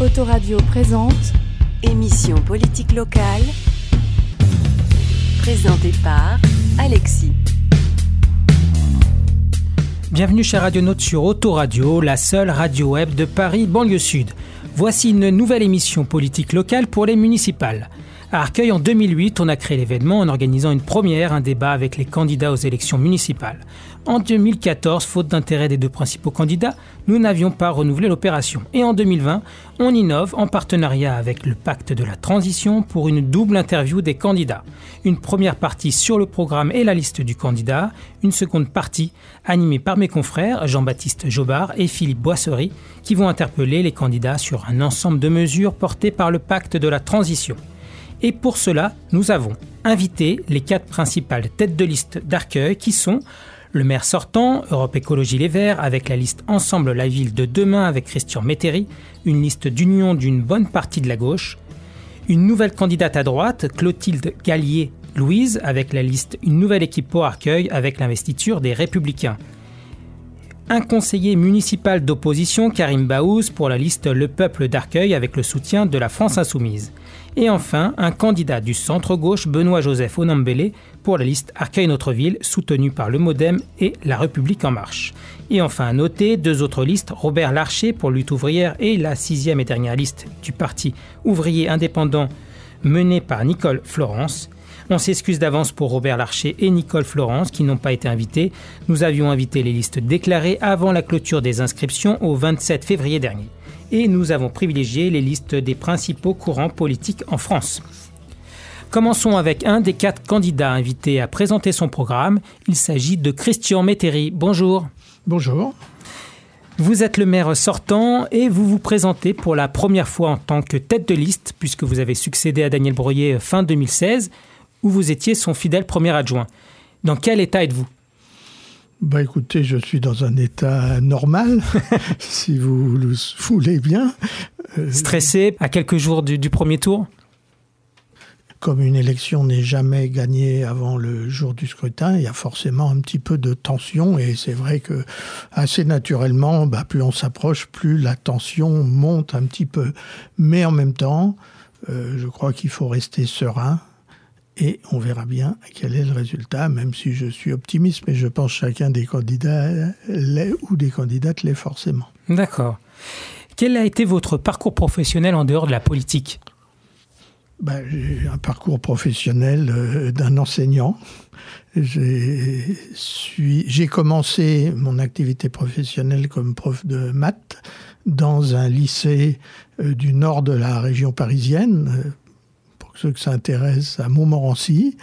Autoradio présente Émission politique locale. Présentée par Alexis. Bienvenue chez Radionautes sur Autoradio, la seule radio web de Paris, banlieue sud. Voici une nouvelle émission politique locale pour les municipales. À Arcueil, en 2008, on a créé l'événement en organisant une première, un débat avec les candidats aux élections municipales. En 2014, faute d'intérêt des deux principaux candidats, nous n'avions pas renouvelé l'opération. Et en 2020, on innove en partenariat avec le pacte de la transition pour une double interview des candidats. Une première partie sur le programme et la liste du candidat, une seconde partie animée par mes confrères Jean-Baptiste Jobard et Philippe Boisserie qui vont interpeller les candidats sur un ensemble de mesures portées par le pacte de la transition. Et pour cela, nous avons invité les quatre principales têtes de liste d'Arcueil qui sont le maire sortant, Europe Écologie Les Verts, avec la liste Ensemble la ville de demain avec Christian Métairie, une liste d'union d'une bonne partie de la gauche, une nouvelle candidate à droite, Clotilde Gallier-Louise, avec la liste Une nouvelle équipe pour Arcueil avec l'investiture des Républicains un conseiller municipal d'opposition, Karim Baouz, pour la liste Le Peuple d'Arcueil avec le soutien de la France Insoumise. Et enfin, un candidat du centre-gauche, Benoît-Joseph Onambélé, pour la liste Arcueil Notre Ville, soutenu par le Modem et La République En Marche. Et enfin, à noter deux autres listes, Robert Larcher pour Lutte ouvrière et la sixième et dernière liste du Parti ouvrier indépendant menée par Nicole Florence. On s'excuse d'avance pour Robert Larcher et Nicole Florence qui n'ont pas été invités. Nous avions invité les listes déclarées avant la clôture des inscriptions au 27 février dernier. Et nous avons privilégié les listes des principaux courants politiques en France. Commençons avec un des quatre candidats invités à présenter son programme. Il s'agit de Christian Métairie. Bonjour. Bonjour. Vous êtes le maire sortant et vous vous présentez pour la première fois en tant que tête de liste, puisque vous avez succédé à Daniel Breuillet fin 2016 où vous étiez son fidèle premier adjoint. Dans quel état êtes-vous? Bah écoutez, je suis dans un état normal, si vous le voulez bien. Euh, Stressé à quelques jours du, du premier tour? Comme une élection n'est jamais gagnée avant le jour du scrutin, il y a forcément un petit peu de tension et c'est vrai que assez naturellement, bah, plus on s'approche, plus la tension monte un petit peu. Mais en même temps, euh, je crois qu'il faut rester serein, et on verra bien quel est le résultat, même si je suis optimiste, mais je pense que chacun des candidats l'est ou des candidates l'est forcément. D'accord. Quel a été votre parcours professionnel en dehors de la politique? Ben, J'ai un parcours professionnel euh, d'un enseignant. J'ai commencé mon activité professionnelle comme prof de maths dans un lycée euh, du nord de la région parisienne, ceux que ça intéresse, à Montmorency.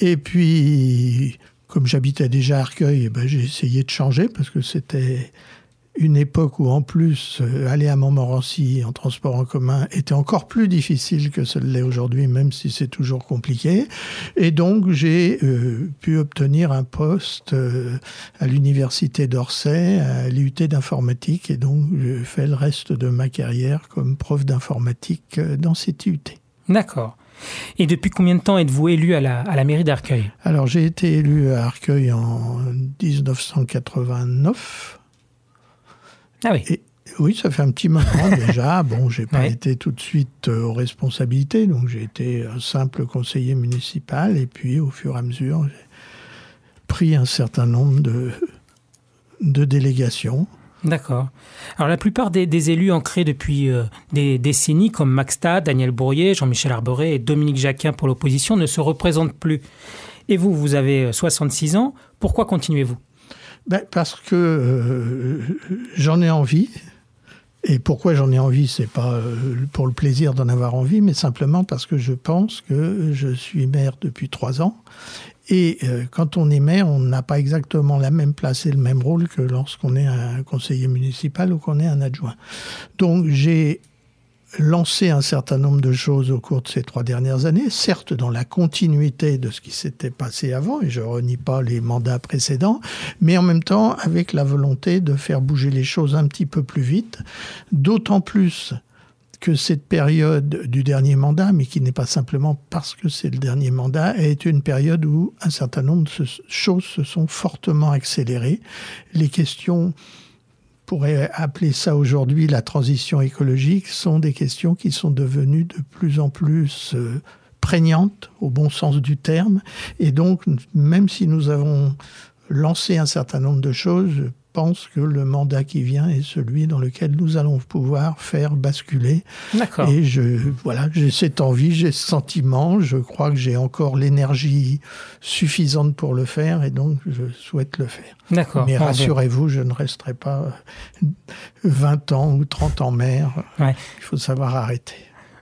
Et puis, comme j'habitais déjà à Arcueil, eh ben, j'ai essayé de changer parce que c'était une époque où, en plus, euh, aller à Montmorency en transport en commun était encore plus difficile que ce l'est aujourd'hui, même si c'est toujours compliqué. Et donc, j'ai euh, pu obtenir un poste euh, à l'université d'Orsay, à l'IUT d'informatique. Et donc, j'ai fait le reste de ma carrière comme prof d'informatique dans cette IUT. D'accord. Et depuis combien de temps êtes-vous élu à la, à la mairie d'Arcueil Alors j'ai été élu à Arcueil en 1989. Ah oui. oui, ça fait un petit moment déjà. Bon, j'ai pas été tout de suite euh, aux responsabilités, donc j'ai été un simple conseiller municipal et puis au fur et à mesure, j'ai pris un certain nombre de, de délégations. D'accord. Alors la plupart des, élus ancrés depuis euh, des décennies, comme Maxta, Daniel Bourrier, Jean-Michel Arboré et Dominique Jacquin pour l'opposition, ne se représentent plus. Et vous, vous avez 66 euh, ans. Pourquoi continuez-vous? Ben, Parce que euh, j'en ai envie. Et pourquoi j'en ai envie, c'est pas pour le plaisir d'en avoir envie, mais simplement parce que je pense que je suis maire depuis trois ans et euh, quand on est maire, on n'a pas exactement la même place et le même rôle que lorsqu'on est un conseiller municipal ou qu'on est un adjoint. Donc j'ai lancé un certain nombre de choses au cours de ces trois dernières années, certes dans la continuité de ce qui s'était passé avant, et je renie pas les mandats précédents, mais en même temps avec la volonté de faire bouger les choses un petit peu plus vite, d'autant plus que cette période du dernier mandat, mais qui n'est pas simplement parce que c'est le dernier mandat, est une période où un certain nombre de choses se sont fortement accélérées. Les questions pourrait appeler ça aujourd'hui la transition écologique, sont des questions qui sont devenues de plus en plus euh, prégnantes, au bon sens du terme. Et donc, même si nous avons lancé un certain nombre de choses, pense que le mandat qui vient est celui dans lequel nous allons pouvoir faire basculer. D'accord. Et je, voilà, j'ai cette envie, j'ai ce sentiment, je crois que j'ai encore l'énergie suffisante pour le faire et donc je souhaite le faire. D'accord. Mais rassurez-vous, je ne resterai pas 20 ans ou 30 ans maire. Ouais. Il faut savoir arrêter.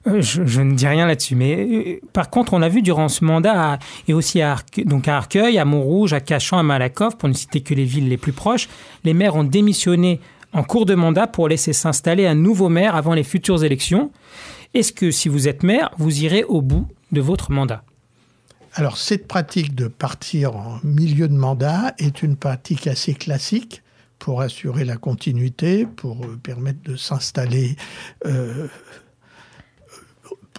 Euh, je, ne dis rien là-dessus, mais euh, par contre, on a vu durant ce mandat, et aussi à, donc à Arcueil, à Montrouge, à Cachan, à Malakoff, pour ne citer que les villes les plus proches, les maires ont démissionné en cours de mandat pour laisser s'installer un nouveau maire avant les futures élections. Est-ce que si vous êtes maire, vous irez au bout de votre mandat? Alors, cette pratique de partir en milieu de mandat est une pratique assez classique pour assurer la continuité, pour euh, permettre de s'installer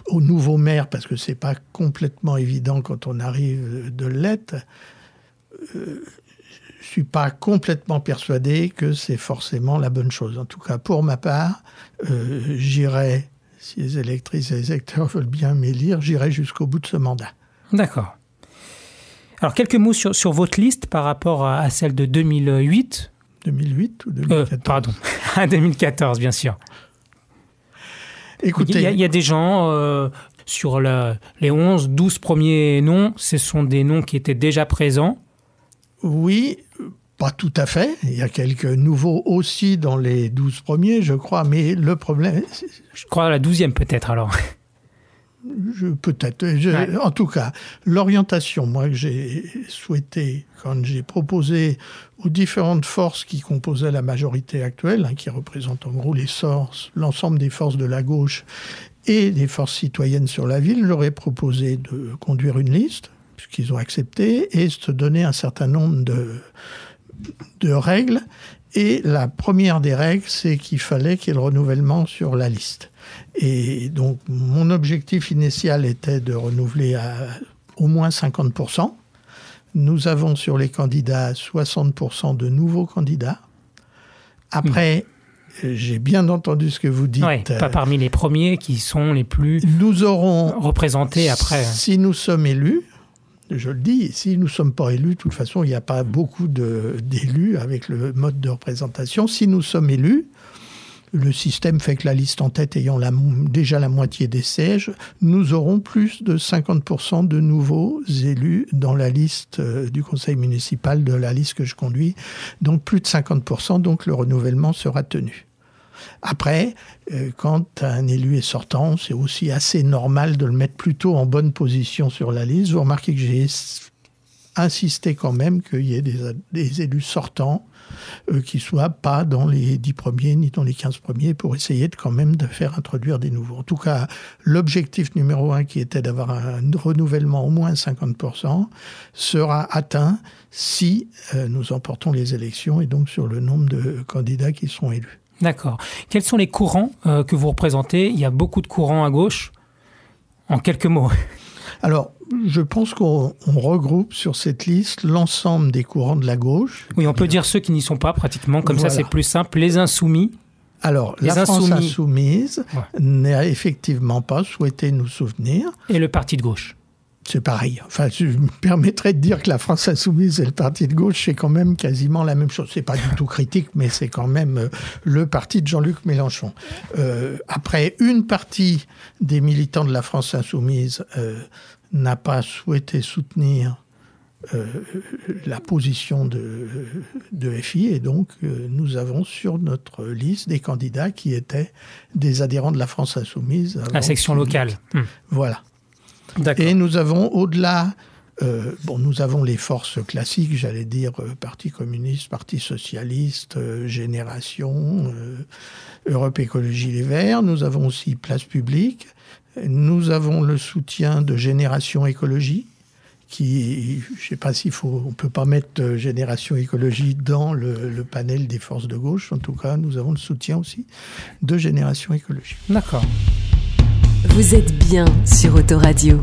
au nouveau maire, parce que c'est pas complètement évident quand on arrive de l'être, euh, je suis pas complètement persuadé que c'est forcément la bonne chose. En tout cas, pour ma part, euh, j'irai, si les électrices et les électeurs veulent bien m'élire, j'irai jusqu'au bout de ce mandat. D'accord. Alors, quelques mots sur, sur votre liste par rapport à, celle de 2008. 2008 ou 2014 euh, Pardon, 2014, bien sûr. Écoutez, il y, a des gens euh, sur les 11, 12 premiers noms, ce sont des noms qui étaient déjà présents. Oui, pas tout à fait. Il y a quelques nouveaux aussi dans les 12 premiers, je crois, mais le problème... Je crois à la 12e peut-être alors. Peut-être. En tout cas, l'orientation, moi, que j'ai souhaité, quand j'ai proposé aux différentes forces qui composaient la majorité actuelle, hein, qui représentent en gros les l'ensemble des forces de la gauche et des forces citoyennes sur la ville, j'aurais proposé de conduire une liste, puisqu'ils ont accepté, et se donner un certain nombre de, de règles. Et la première des règles, c'est qu'il fallait qu'il y ait le renouvellement sur la liste. Et donc, mon objectif initial était de renouveler à au moins 50%. Nous avons sur les candidats 60% de nouveaux candidats. Après, j'ai bien entendu ce que vous dites. pas parmi les premiers qui sont les plus nous aurons, représentés après. Si nous sommes élus, je le dis, si nous ne sommes pas élus, de toute façon, il n'y a pas beaucoup d'élus avec le mode de représentation. Si nous sommes élus, le système fait que la liste en tête ayant déjà la moitié des sièges, nous aurons plus de 50% de nouveaux élus dans la liste euh, du conseil municipal de la liste que je conduis. Donc plus de 50%, donc le renouvellement sera tenu. Après, euh, quand un élu est sortant, c'est aussi assez normal de le mettre plutôt en bonne position sur la liste. Vous remarquez que j'ai insisté quand même qu'il y ait des élus sortants euh, qui ne soient pas dans les 10 premiers ni dans les 15 premiers pour essayer de quand même de faire introduire des nouveaux. En tout cas, l'objectif numéro un qui était d'avoir un renouvellement au moins 50% sera atteint si euh, nous emportons les élections et donc sur le nombre de candidats qui seront élus. D'accord. Quels sont les courants euh, que vous représentez? Il y a beaucoup de courants à gauche. En quelques mots. Alors, je pense qu'on regroupe sur cette liste l'ensemble des courants de la gauche. Oui, on peut dire ceux qui n'y sont pas pratiquement, comme ça c'est plus simple. Les insoumis. Alors, la France insoumise n'a effectivement pas souhaité nous souvenir. Et le parti de gauche c'est pareil. Enfin, je me permettrais de dire que la France insoumise et le parti de gauche, c'est quand même quasiment la même chose. C'est pas du tout critique, mais c'est quand même euh, le parti de Jean-Luc Mélenchon. Euh, après, une partie des militants de la France insoumise euh, n'a pas souhaité soutenir la position de, de, FI et donc nous avons sur notre liste des candidats qui étaient des adhérents de la France insoumise. La section locale. Voilà. Et nous avons au-delà, euh, bon, nous avons les forces classiques, j'allais dire euh, Parti communiste, Parti socialiste, euh, Génération, Europe Écologie Les Verts. Nous avons aussi Place Publique. Nous avons le soutien de Génération Écologie, qui, je ne sais pas s'il faut, on peut pas mettre Génération Écologie dans le, le, panel des forces de gauche. En tout cas, nous avons le soutien aussi de Génération Écologie. D'accord. Vous êtes bien sur Autoradio.